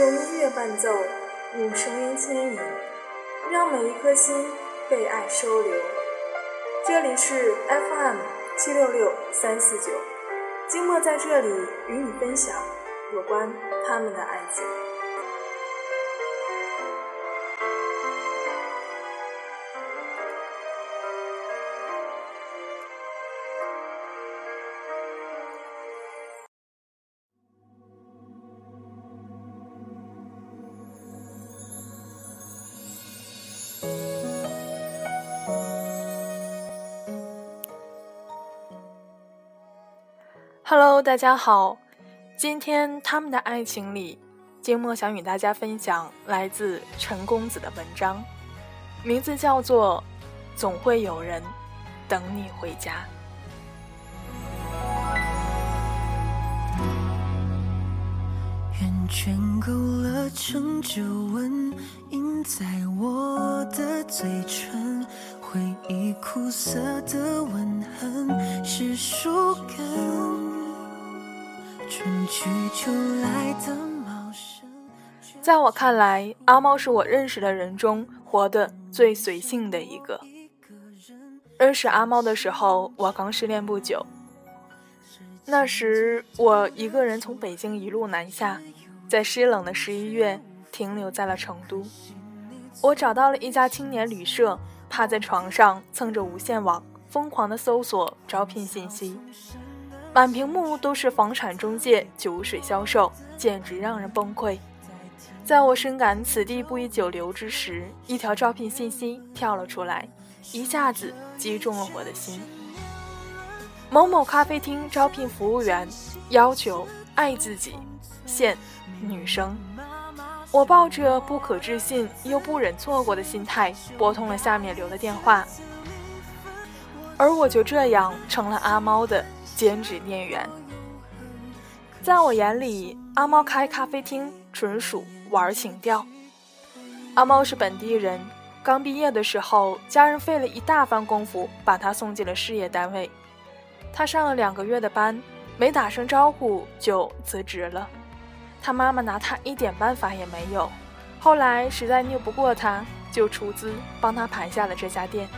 用音乐伴奏，用声音牵引，让每一颗心被爱收留。这里是 FM 七六六三四九，静默在这里与你分享有关他们的爱情。大家好。今天他们的爱情里，静默想与大家分享来自陈公子的文章，名字叫做《总会有人等你回家》。圆圈勾勒成皱纹，印在我的嘴唇，回忆苦涩的吻痕是树根。在我看来，阿猫是我认识的人中活得最随性的一个。认识阿猫的时候，我刚失恋不久。那时，我一个人从北京一路南下，在湿冷的十一月停留在了成都。我找到了一家青年旅社，趴在床上蹭着无线网，疯狂地搜索招聘信息。满屏幕都是房产中介、酒水销售，简直让人崩溃。在我深感此地不宜久留之时，一条招聘信息跳了出来，一下子击中了我的心。某某咖啡厅招聘服务员，要求爱自己，现女生。我抱着不可置信又不忍错过的心态，拨通了下面留的电话，而我就这样成了阿猫的。兼职店员，在我眼里，阿猫开咖啡厅纯属玩情调。阿猫是本地人，刚毕业的时候，家人费了一大番功夫把他送进了事业单位。他上了两个月的班，没打声招呼就辞职了。他妈妈拿他一点办法也没有。后来实在拗不过他，就出资帮他盘下了这家店。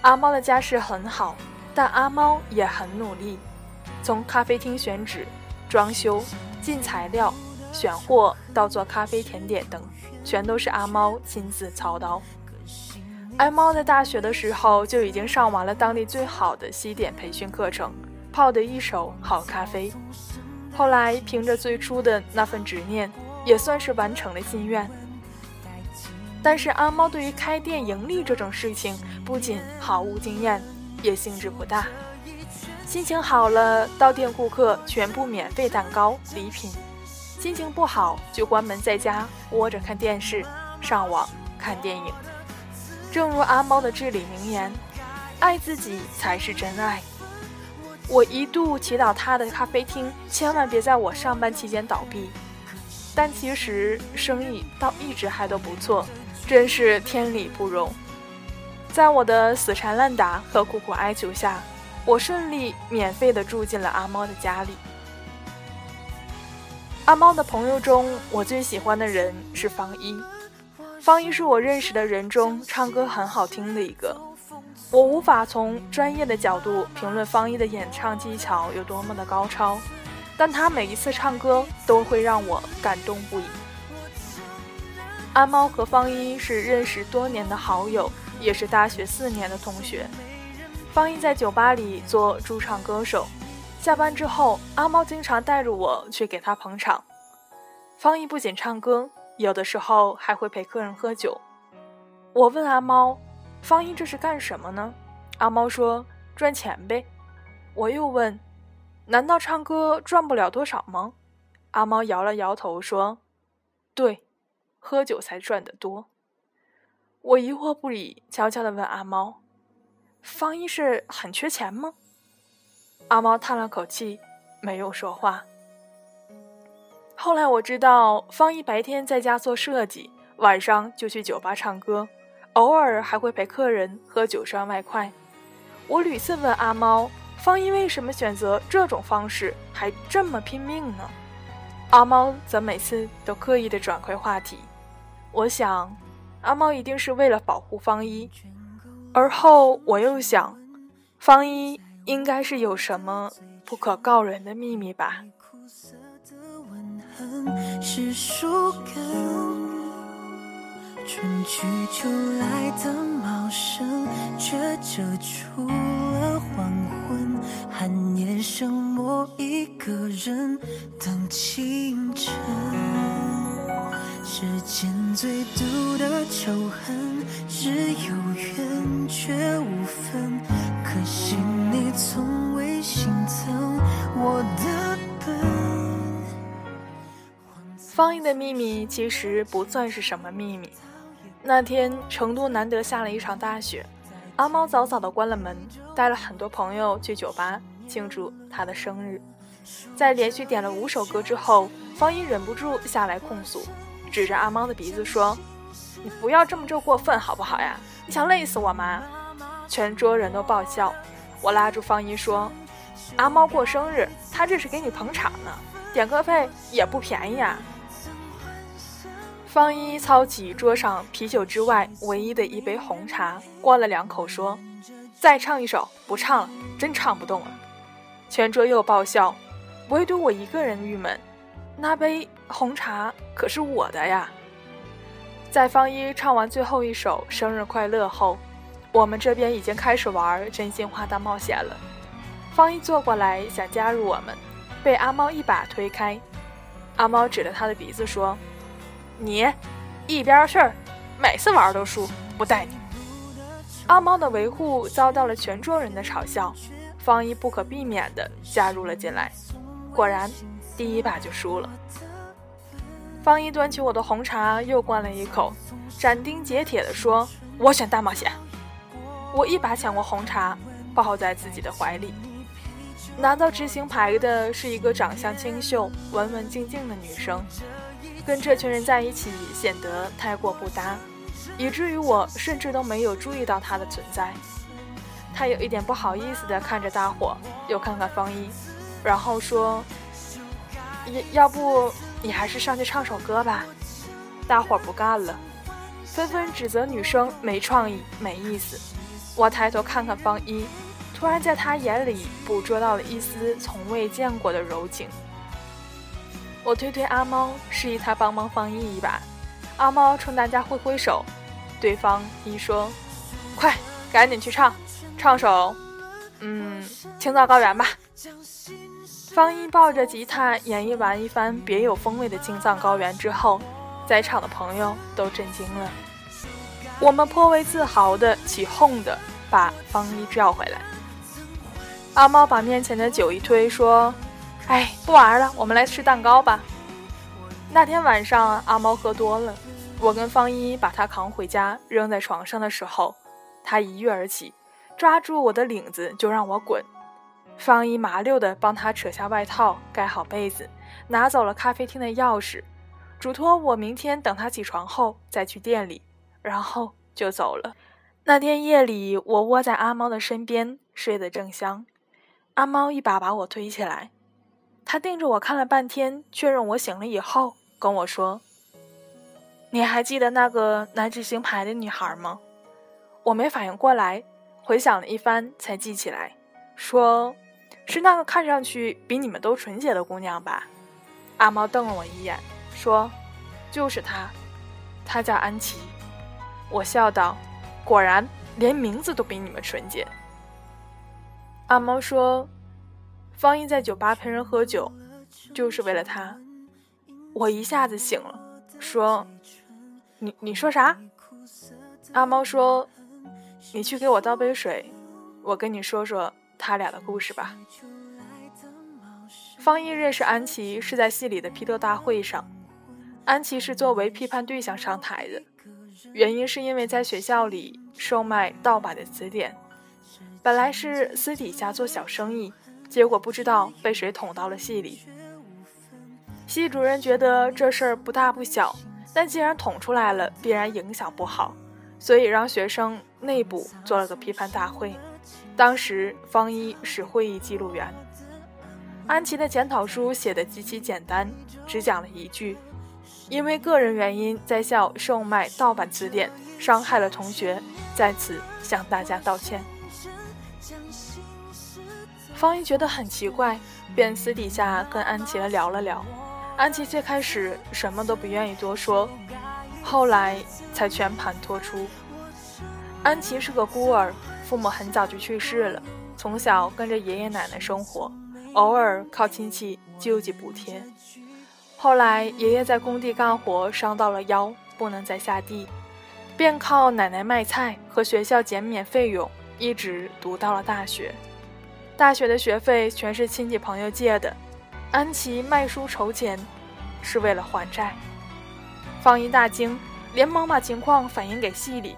阿猫的家世很好。但阿猫也很努力，从咖啡厅选址、装修、进材料、选货到做咖啡甜点等，全都是阿猫亲自操刀。阿猫在大学的时候就已经上完了当地最好的西点培训课程，泡得一手好咖啡。后来凭着最初的那份执念，也算是完成了心愿。但是阿猫对于开店盈利这种事情，不仅毫无经验。也兴致不大，心情好了，到店顾客全部免费蛋糕礼品；心情不好，就关门在家窝着看电视、上网看电影。正如阿猫的至理名言：“爱自己才是真爱。”我一度祈祷他的咖啡厅千万别在我上班期间倒闭，但其实生意倒一直还都不错，真是天理不容。在我的死缠烂打和苦苦哀求下，我顺利免费的住进了阿猫的家里。阿猫的朋友中，我最喜欢的人是方一。方一是我认识的人中唱歌很好听的一个。我无法从专业的角度评论方一的演唱技巧有多么的高超，但他每一次唱歌都会让我感动不已。阿猫和方一是认识多年的好友。也是大学四年的同学，方一在酒吧里做驻唱歌手。下班之后，阿猫经常带着我去给他捧场。方一不仅唱歌，有的时候还会陪客人喝酒。我问阿猫：“方一这是干什么呢？”阿猫说：“赚钱呗。”我又问：“难道唱歌赚不了多少吗？”阿猫摇了摇头说：“对，喝酒才赚得多。”我疑惑不已，悄悄地问阿猫：“方一是很缺钱吗？”阿猫叹了口气，没有说话。后来我知道，方一白天在家做设计，晚上就去酒吧唱歌，偶尔还会陪客人喝酒赚外快。我屡次问阿猫：“方一为什么选择这种方式，还这么拼命呢？”阿猫则每次都刻意的转回话题。我想，阿猫一定是为了保护方一。而后我又想，方一应该是有什么不可告人的秘密吧。是树根。春去秋来的茂盛，却遮住了黄昏。寒夜剩我一个人等清晨。世间最毒的仇恨，只有缘却无分。可惜你从未心疼我的笨。方毅的秘密其实不算是什么秘密。那天成都难得下了一场大雪，阿猫早早的关了门，带了很多朋友去酒吧庆祝他的生日。在连续点了五首歌之后，方一忍不住下来控诉，指着阿猫的鼻子说：“你不要这么着过分好不好呀？你想累死我吗？”全桌人都爆笑。我拉住方一说：“阿猫过生日，他这是给你捧场呢，点歌费也不便宜啊。”方一操起桌上啤酒之外唯一的一杯红茶，灌了两口，说：“再唱一首，不唱了，真唱不动了。”全桌又爆笑，唯独我一个人郁闷。那杯红茶可是我的呀！在方一唱完最后一首《生日快乐》后，我们这边已经开始玩真心话大冒险了。方一坐过来想加入我们，被阿猫一把推开。阿猫指着他的鼻子说。你一边儿去，每次玩都输，不带你。阿猫的维护遭到了全桌人的嘲笑，方一不可避免地加入了进来。果然，第一把就输了。方一端起我的红茶，又灌了一口，斩钉截铁地说：“我选大冒险。”我一把抢过红茶，抱在自己的怀里。拿到执行牌的是一个长相清秀、文文静静的女生。跟这群人在一起显得太过不搭，以至于我甚至都没有注意到她的存在。他有一点不好意思地看着大伙，又看看方一，然后说：“要要不你还是上去唱首歌吧。”大伙不干了，纷纷指责女生没创意、没意思。我抬头看看方一，突然在他眼里捕捉到了一丝从未见过的柔情。我推推阿猫，示意他帮忙方一一把。阿猫冲大家挥挥手，对方一说：“快，赶紧去唱，唱首，嗯，青藏高原吧。”方一抱着吉他演绎完一番别有风味的青藏高原之后，在场的朋友都震惊了。我们颇为自豪的起哄的把方一叫回来。阿猫把面前的酒一推，说。哎，不玩了，我们来吃蛋糕吧。那天晚上，阿猫喝多了，我跟方一把他扛回家，扔在床上的时候，他一跃而起，抓住我的领子就让我滚。方一麻溜地帮他扯下外套，盖好被子，拿走了咖啡厅的钥匙，嘱托我明天等他起床后再去店里，然后就走了。那天夜里，我窝在阿猫的身边，睡得正香。阿猫一把把我推起来。他盯着我看了半天，确认我醒了以后，跟我说：“你还记得那个拿执行牌的女孩吗？”我没反应过来，回想了一番才记起来，说：“是那个看上去比你们都纯洁的姑娘吧？”阿猫瞪了我一眼，说：“就是她，她叫安琪。”我笑道：“果然，连名字都比你们纯洁。”阿猫说。方一在酒吧陪人喝酒，就是为了他。我一下子醒了，说：“你你说啥？”阿猫说：“你去给我倒杯水，我跟你说说他俩的故事吧。”方一认识安琪是在戏里的批斗大会上，安琪是作为批判对象上台的，原因是因为在学校里售卖盗版的词典，本来是私底下做小生意。结果不知道被谁捅到了戏里。系主任觉得这事儿不大不小，但既然捅出来了，必然影响不好，所以让学生内部做了个批判大会。当时方一是会议记录员。安琪的检讨书写的极其简单，只讲了一句：因为个人原因在校售卖盗版词典，伤害了同学，在此向大家道歉。方一觉得很奇怪，便私底下跟安琪聊了聊。安琪最开始什么都不愿意多说，后来才全盘托出。安琪是个孤儿，父母很早就去世了，从小跟着爷爷奶奶生活，偶尔靠亲戚救济补贴。后来爷爷在工地干活伤到了腰，不能再下地，便靠奶奶卖菜和学校减免费用，一直读到了大学。大学的学费全是亲戚朋友借的，安琪卖书筹钱，是为了还债。方一大惊，连忙把情况反映给系里。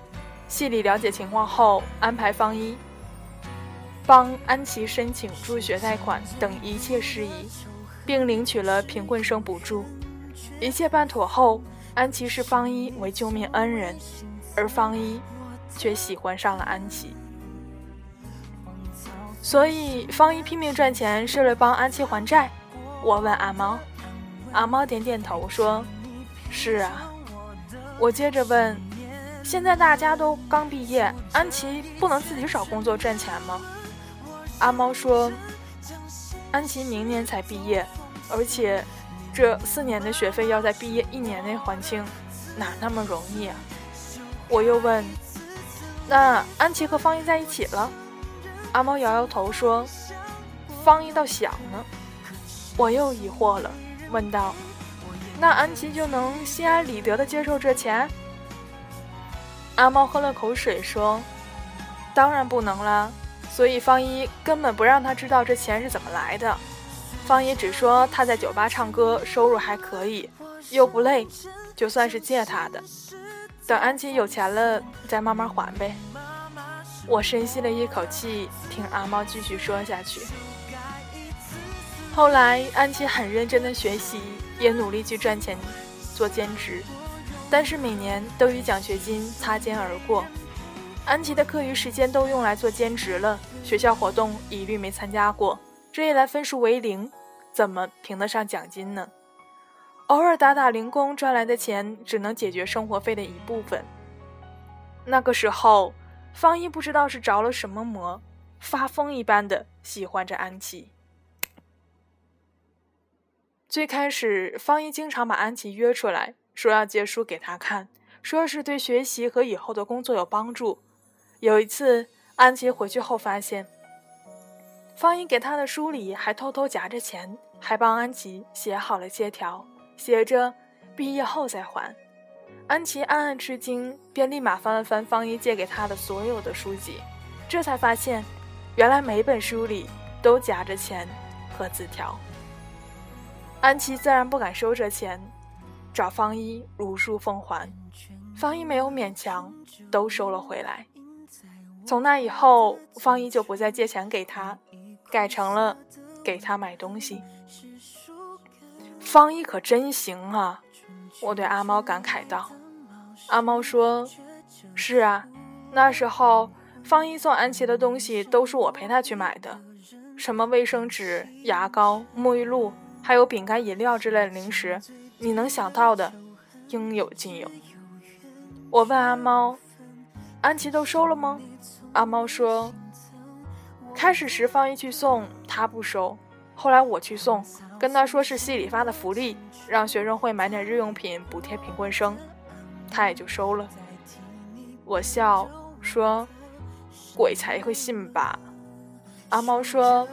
系里了解情况后，安排方一帮安琪申请助学贷款等一切事宜，并领取了贫困生补助。一切办妥后，安琪视方一为救命恩人，而方一却喜欢上了安琪。所以方一拼命赚钱是为了帮安琪还债。我问阿猫，阿猫点点头说：“是啊。”我接着问：“现在大家都刚毕业，安琪不能自己找工作赚钱吗？”阿猫说：“安琪明年才毕业，而且这四年的学费要在毕业一年内还清，哪那么容易啊？”我又问：“那安琪和方一在一起了？”阿猫摇摇头说：“方一倒想呢。”我又疑惑了，问道：“那安琪就能心安理得地接受这钱？”阿猫喝了口水说：“当然不能了。所以方一根本不让他知道这钱是怎么来的。方一只说他在酒吧唱歌，收入还可以，又不累，就算是借他的。等安琪有钱了，再慢慢还呗。”我深吸了一口气，听阿猫继续说下去。后来，安琪很认真的学习，也努力去赚钱，做兼职，但是每年都与奖学金擦肩而过。安琪的课余时间都用来做兼职了，学校活动一律没参加过，这一来分数为零，怎么评得上奖金呢？偶尔打打零工赚来的钱，只能解决生活费的一部分。那个时候。方一不知道是着了什么魔，发疯一般的喜欢着安琪。最开始，方一经常把安琪约出来，说要借书给他看，说是对学习和以后的工作有帮助。有一次，安琪回去后发现，方一给他的书里还偷偷夹着钱，还帮安琪写好了借条，写着“毕业后再还”。安琪暗暗吃惊，便立马翻了翻方一借给他的所有的书籍，这才发现，原来每本书里都夹着钱和字条。安琪自然不敢收这钱，找方一如数奉还，方一没有勉强，都收了回来。从那以后，方一就不再借钱给他，改成了给他买东西。方一可真行啊！我对阿猫感慨道。阿猫说：“是啊，那时候方一送安琪的东西都是我陪他去买的，什么卫生纸、牙膏、沐浴露，还有饼干、饮料之类的零食，你能想到的，应有尽有。”我问阿猫：“安琪都收了吗？”阿猫说：“开始时方一去送，他不收，后来我去送，跟他说是系里发的福利，让学生会买点日用品补贴贫困生。”他也就收了。我笑说：“鬼才会信吧？”阿猫说：“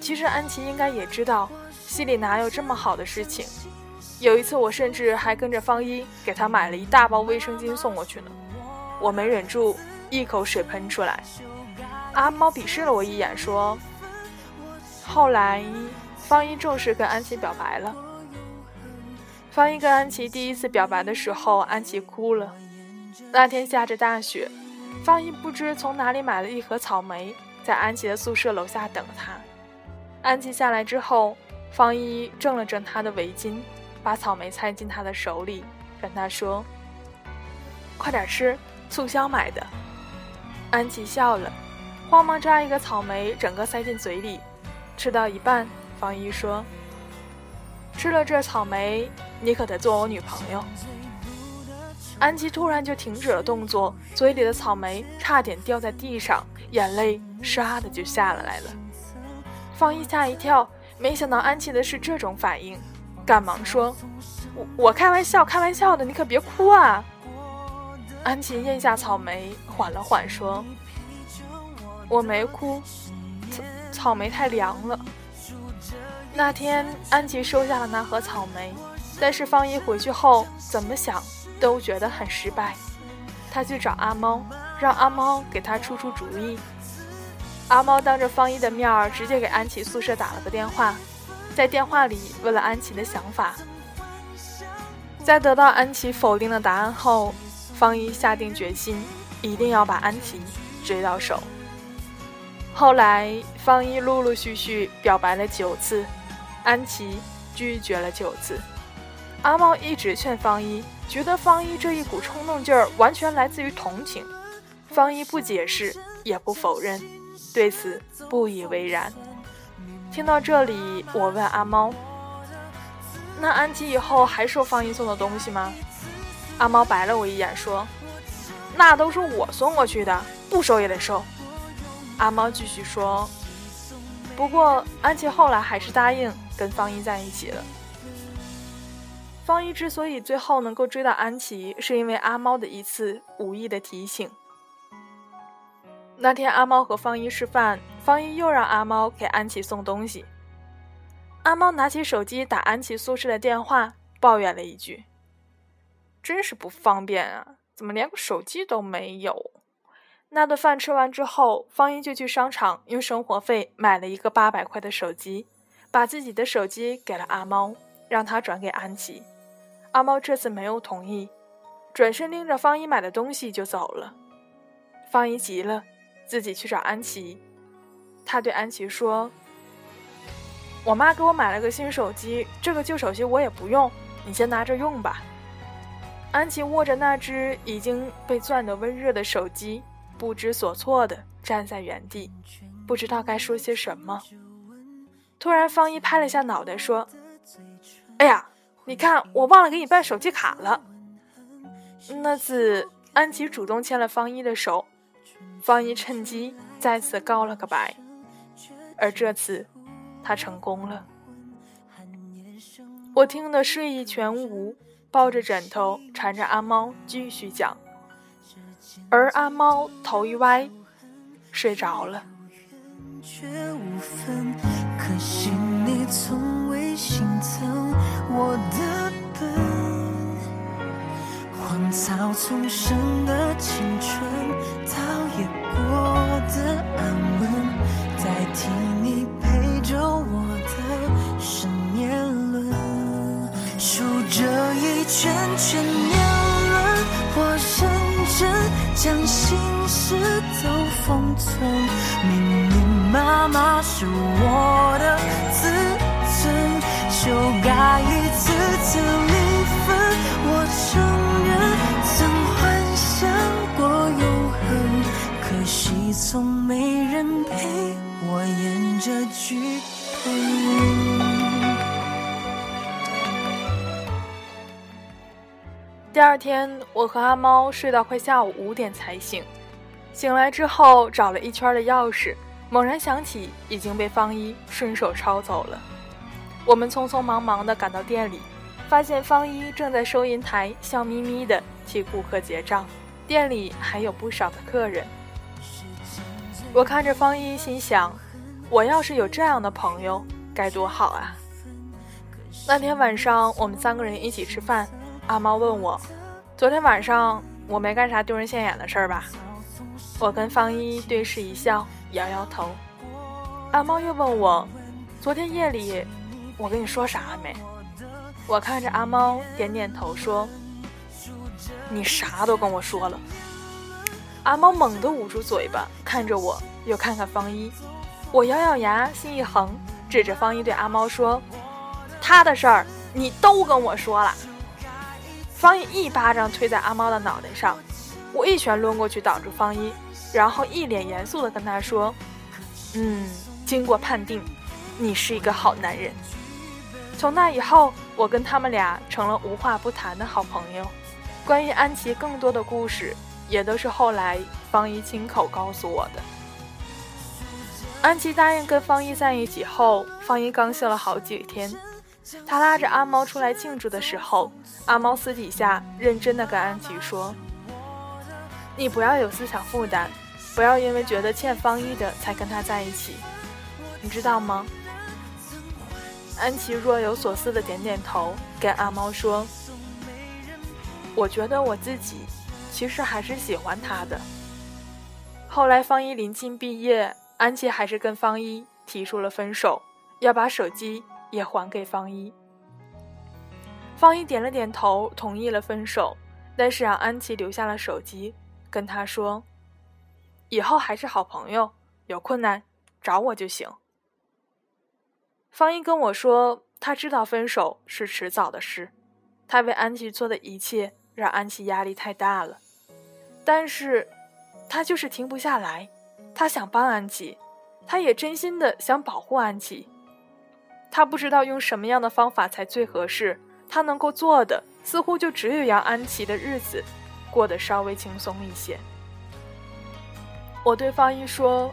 其实安琪应该也知道，心里哪有这么好的事情。有一次，我甚至还跟着方一给他买了一大包卫生巾送过去呢。我没忍住，一口水喷出来。阿猫鄙视了我一眼，说：‘后来，方一正式跟安琪表白了。’”方一跟安琪第一次表白的时候，安琪哭了。那天下着大雪，方一不知从哪里买了一盒草莓，在安琪的宿舍楼下等她。安琪下来之后，方一正了正他的围巾，把草莓塞进他的手里，跟他说：“快点吃，促销买的。”安琪笑了，慌忙抓一个草莓，整个塞进嘴里。吃到一半，方一说：“吃了这草莓，你可得做我女朋友。”安琪突然就停止了动作，嘴里的草莓差点掉在地上，眼泪唰的就下了来了。方一吓一跳，没想到安琪的是这种反应，赶忙说：“我我开玩笑，开玩笑的，你可别哭啊。”安琪咽下草莓，缓了缓说：“我没哭，草草莓太凉了。”那天，安琪收下了那盒草莓，但是方一回去后怎么想？都觉得很失败，他去找阿猫，让阿猫给他出出主意。阿猫当着方一的面儿，直接给安琪宿舍打了个电话，在电话里问了安琪的想法。在得到安琪否定的答案后，方一下定决心，一定要把安琪追到手。后来，方一陆陆续续表白了九次，安琪拒绝了九次。阿猫一直劝方一，觉得方一这一股冲动劲儿完全来自于同情。方一不解释，也不否认，对此不以为然。听到这里，我问阿猫：“那安琪以后还收方一送的东西吗？”阿猫白了我一眼，说：“那都是我送过去的，不收也得收。”阿猫继续说：“不过安琪后来还是答应跟方一在一起了。”方一之所以最后能够追到安琪，是因为阿猫的一次无意的提醒。那天阿猫和方一吃饭，方一又让阿猫给安琪送东西。阿猫拿起手机打安琪宿舍的电话，抱怨了一句：“真是不方便啊，怎么连个手机都没有？”那顿饭吃完之后，方一就去商场用生活费买了一个八百块的手机，把自己的手机给了阿猫，让他转给安琪。阿猫这次没有同意，转身拎着方一买的东西就走了。方一急了，自己去找安琪。他对安琪说：“我妈给我买了个新手机，这个旧手机我也不用，你先拿着用吧。”安琪握着那只已经被攥得温热的手机，不知所措的站在原地，不知道该说些什么。突然，方一拍了下脑袋说：“哎呀！”你看，我忘了给你办手机卡了。那次，安琪主动牵了方一的手，方一趁机再次告了个白。而这次，他成功了。我听得睡意全无，抱着枕头缠着阿猫继续讲，而阿猫头一歪，睡着了。我的笨，荒草丛生的青春，的安稳，代替你陪着我的是年轮，数着一圈圈年轮，我认真将心事都封存，明明。妈妈是我的自尊，修改一次次演这剧本。第二天，我和阿猫睡到快下午五点才醒，醒来之后找了一圈的钥匙。猛然想起，已经被方一顺手抄走了。我们匆匆忙忙地赶到店里，发现方一正在收银台笑眯眯地替顾客结账，店里还有不少的客人。我看着方一，心想：我要是有这样的朋友，该多好啊！那天晚上，我们三个人一起吃饭，阿猫问我：“昨天晚上我没干啥丢人现眼的事儿吧？”我跟方一对视一笑。摇摇头，阿猫又问我：“昨天夜里我跟你说啥了没？”我看着阿猫点点头说：“你啥都跟我说了。”阿猫猛地捂住嘴巴，看着我，又看看方一。我咬咬牙，心一横，指着方一对阿猫说：“他的事儿你都跟我说了。”方一一巴掌推在阿猫的脑袋上，我一拳抡过去挡住方一。然后一脸严肃地跟他说：“嗯，经过判定，你是一个好男人。”从那以后，我跟他们俩成了无话不谈的好朋友。关于安琪更多的故事，也都是后来方一亲口告诉我的。安琪答应跟方一在一起后，方一高兴了好几天。他拉着阿猫出来庆祝的时候，阿猫私底下认真的跟安琪说：“你不要有思想负担，不要因为觉得欠方一的才跟他在一起，你知道吗？”安琪若有所思的点点头，跟阿猫说：“我觉得我自己其实还是喜欢他的。”后来方一临近毕业，安琪还是跟方一提出了分手，要把手机。也还给方一。方一点了点头，同意了分手，但是让安琪留下了手机，跟他说：“以后还是好朋友，有困难找我就行。”方一跟我说，他知道分手是迟早的事，他为安琪做的一切让安琪压力太大了，但是，他就是停不下来，他想帮安琪，他也真心的想保护安琪。他不知道用什么样的方法才最合适，他能够做的似乎就只有让安琪的日子过得稍微轻松一些。我对方一说：“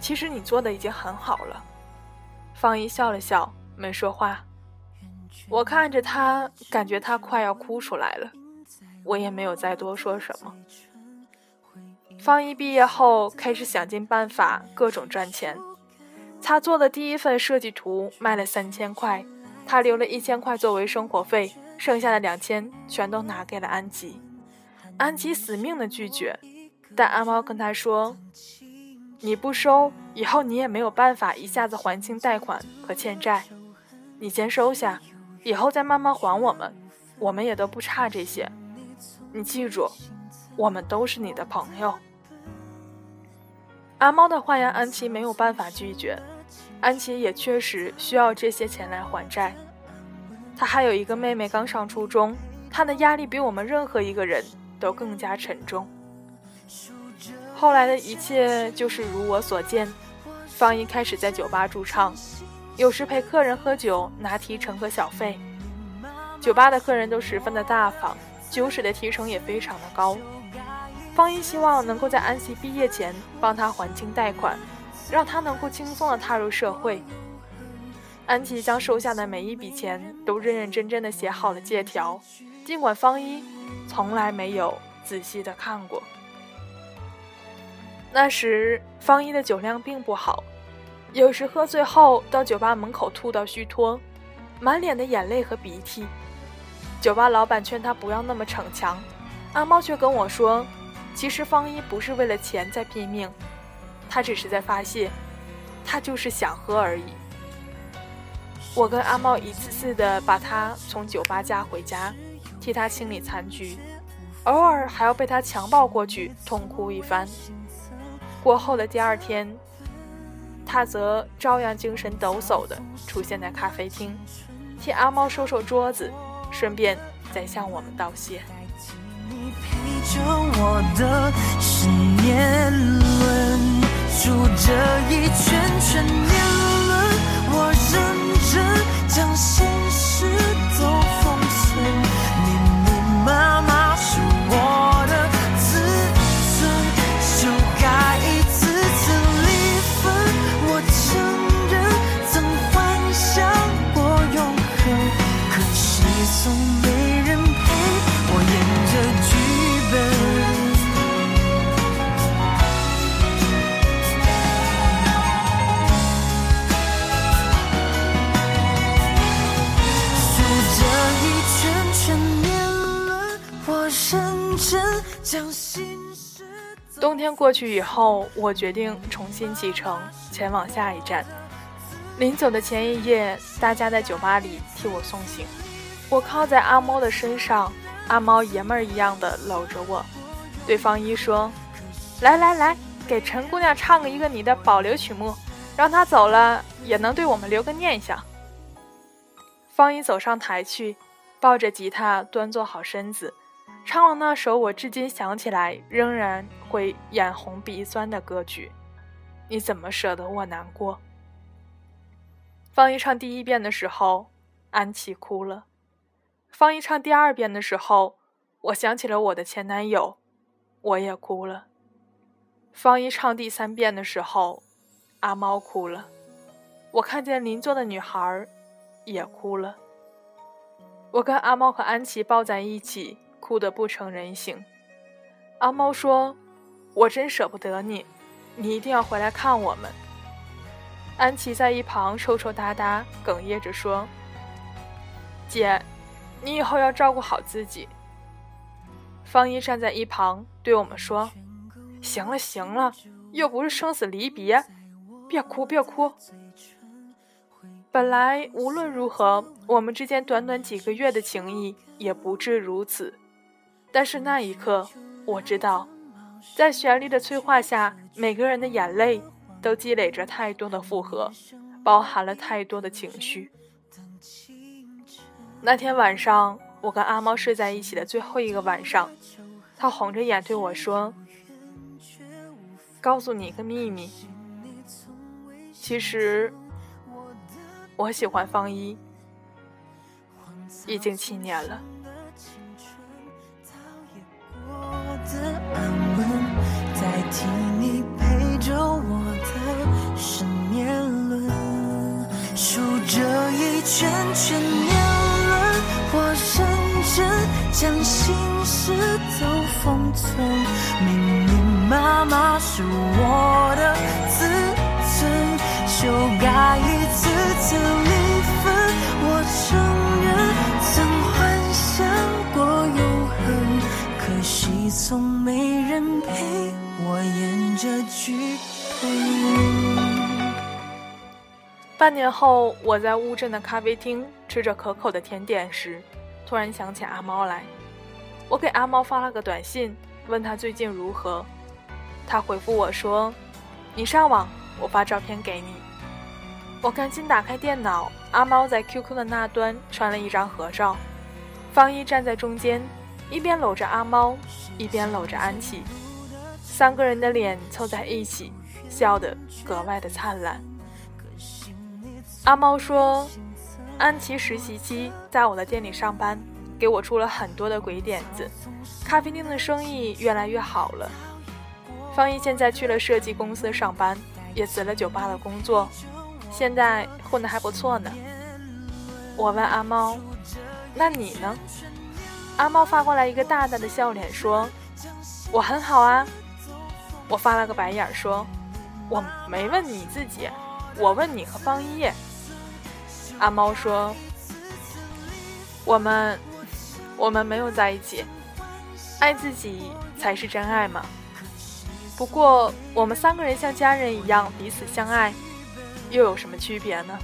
其实你做的已经很好了。”方一笑了笑，没说话。我看着他，感觉他快要哭出来了，我也没有再多说什么。方一毕业后开始想尽办法各种赚钱。他做的第一份设计图卖了三千块，他留了一千块作为生活费，剩下的两千全都拿给了安吉。安吉死命的拒绝，但阿猫跟他说：“你不收，以后你也没有办法一下子还清贷款和欠债，你先收下，以后再慢慢还我们，我们也都不差这些。你记住，我们都是你的朋友。”阿猫的话让安琪没有办法拒绝。安琪也确实需要这些钱来还债，她还有一个妹妹刚上初中，她的压力比我们任何一个人都更加沉重。后来的一切就是如我所见，方一开始在酒吧驻唱，有时陪客人喝酒拿提成和小费，酒吧的客人都十分的大方，酒水的提成也非常的高。方一希望能够在安琪毕业前帮她还清贷款。让他能够轻松地踏入社会。安琪将收下的每一笔钱都认认真真的写好了借条，尽管方一从来没有仔细的看过。那时方一的酒量并不好，有时喝醉后到酒吧门口吐到虚脱，满脸的眼泪和鼻涕。酒吧老板劝他不要那么逞强，阿猫却跟我说，其实方一不是为了钱在拼命。他只是在发泄，他就是想喝而已。我跟阿猫一次次的把他从酒吧架回家，替他清理残局，偶尔还要被他强暴过去痛哭一番。过后的第二天，他则照样精神抖擞的出现在咖啡厅，替阿猫收收桌子，顺便再向我们道谢。着我的十年轮数着一圈圈年轮，我认真将现实都封存，密密麻麻是我。过去以后，我决定重新启程，前往下一站。临走的前一夜，大家在酒吧里替我送行。我靠在阿猫的身上，阿猫爷们儿一样的搂着我。对方一说：“来来来，给陈姑娘唱一个你的保留曲目，让她走了也能对我们留个念想。”方一走上台去，抱着吉他，端坐好身子。唱了那首我至今想起来仍然会眼红鼻酸的歌曲，你怎么舍得我难过？方一唱第一遍的时候，安琪哭了；方一唱第二遍的时候，我想起了我的前男友，我也哭了。方一唱第三遍的时候，阿猫哭了。我看见邻座的女孩也哭了。我跟阿猫和安琪抱在一起，哭得不成人形。阿猫说：“我真舍不得你，你一定要回来看我们。”安琪在一旁抽抽搭搭，哽咽着说：“姐，你以后要照顾好自己。”方一站在一旁对我们说：“行了行了，又不是生死离别，别哭别哭。”本来无论如何，我们之间短短几个月的情谊也不至如此。但是那一刻，我知道，在旋律的催化下，每个人的眼泪。都积累着太多的负荷，包含了太多的情绪。那天晚上，我跟阿猫睡在一起的最后一个晚上，他红着眼对我说：“告诉你一个秘密，其实我喜欢方一，已经七年了。”圈圈年轮，我认真将心事都封存。明明妈妈是我的自尊，修改一次次离分。我承认曾幻想过永恒，可惜从没人陪我演这剧半年后，我在乌镇的咖啡厅吃着可口的甜点时，突然想起阿猫来。我给阿猫发了个短信，问他最近如何。他回复我说：“你上网，我发照片给你。”我赶紧打开电脑，阿猫在 QQ 的那端传了一张合照，方一站在中间，一边搂着阿猫，一边搂着安琪，三个人的脸凑在一起，笑得格外的灿烂。阿猫说：“安琪实习期在我的店里上班，给我出了很多的鬼点子，咖啡店的生意越来越好了。方一现在去了设计公司上班，也辞了酒吧的工作，现在混得还不错呢。”我问阿猫：“那你呢？”阿猫发过来一个大大的笑脸，说：“我很好啊。”我发了个白眼，说：“我没问你自己，我问你和方一。”阿猫说：“我们，我们没有在一起，爱自己才是真爱嘛。不过，我们三个人像家人一样彼此相爱，又有什么区别呢？”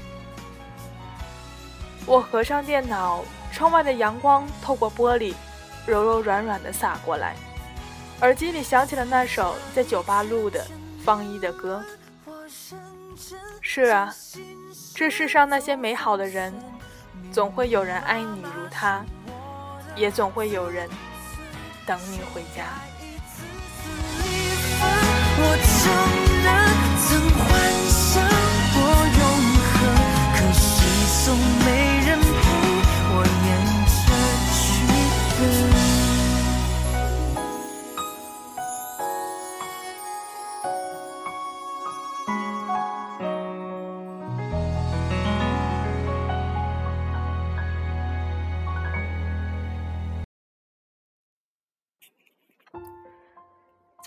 我合上电脑，窗外的阳光透过玻璃，柔柔软软的洒过来，耳机里响起了那首在酒吧录的方一的歌。是啊。这世上那些美好的人，总会有人爱你如他，也总会有人等你回家。我承认曾幻想过永恒，可是从没人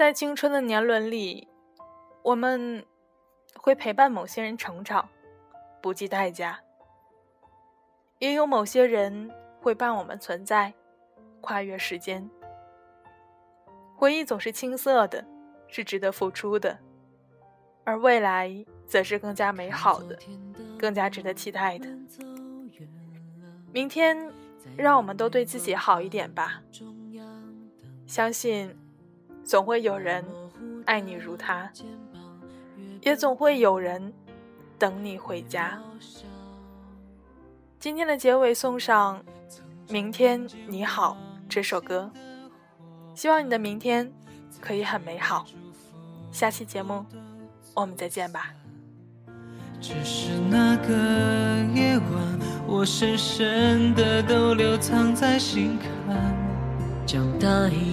在青春的年轮里，我们会陪伴某些人成长，不计代价；也有某些人会伴我们存在，跨越时间。回忆总是青涩的，是值得付出的；而未来则是更加美好的，更加值得期待的。明天，让我们都对自己好一点吧。相信。总会有人爱你如他，也总会有人等你回家。今天的结尾送上《明天你好》这首歌，希望你的明天可以很美好。下期节目我们再见吧。只是那个夜晚，我深深的都留藏在心坎。长大以后，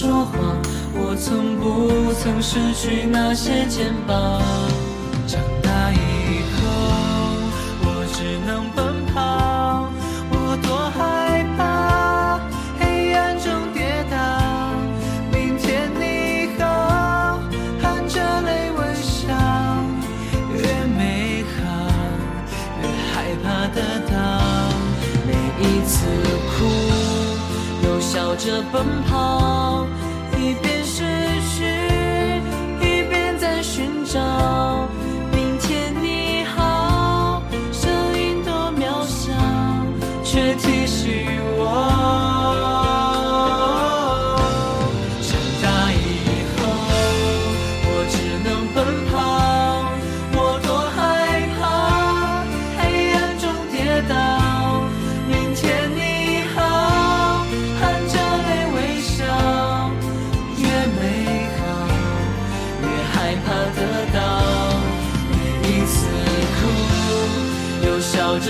说谎，我从不曾失去那些肩膀。长大以后，我只能奔跑，我多害怕黑暗中跌倒。明天你好，含着泪微笑，越美好越害怕得到。每一次哭，又笑着奔跑，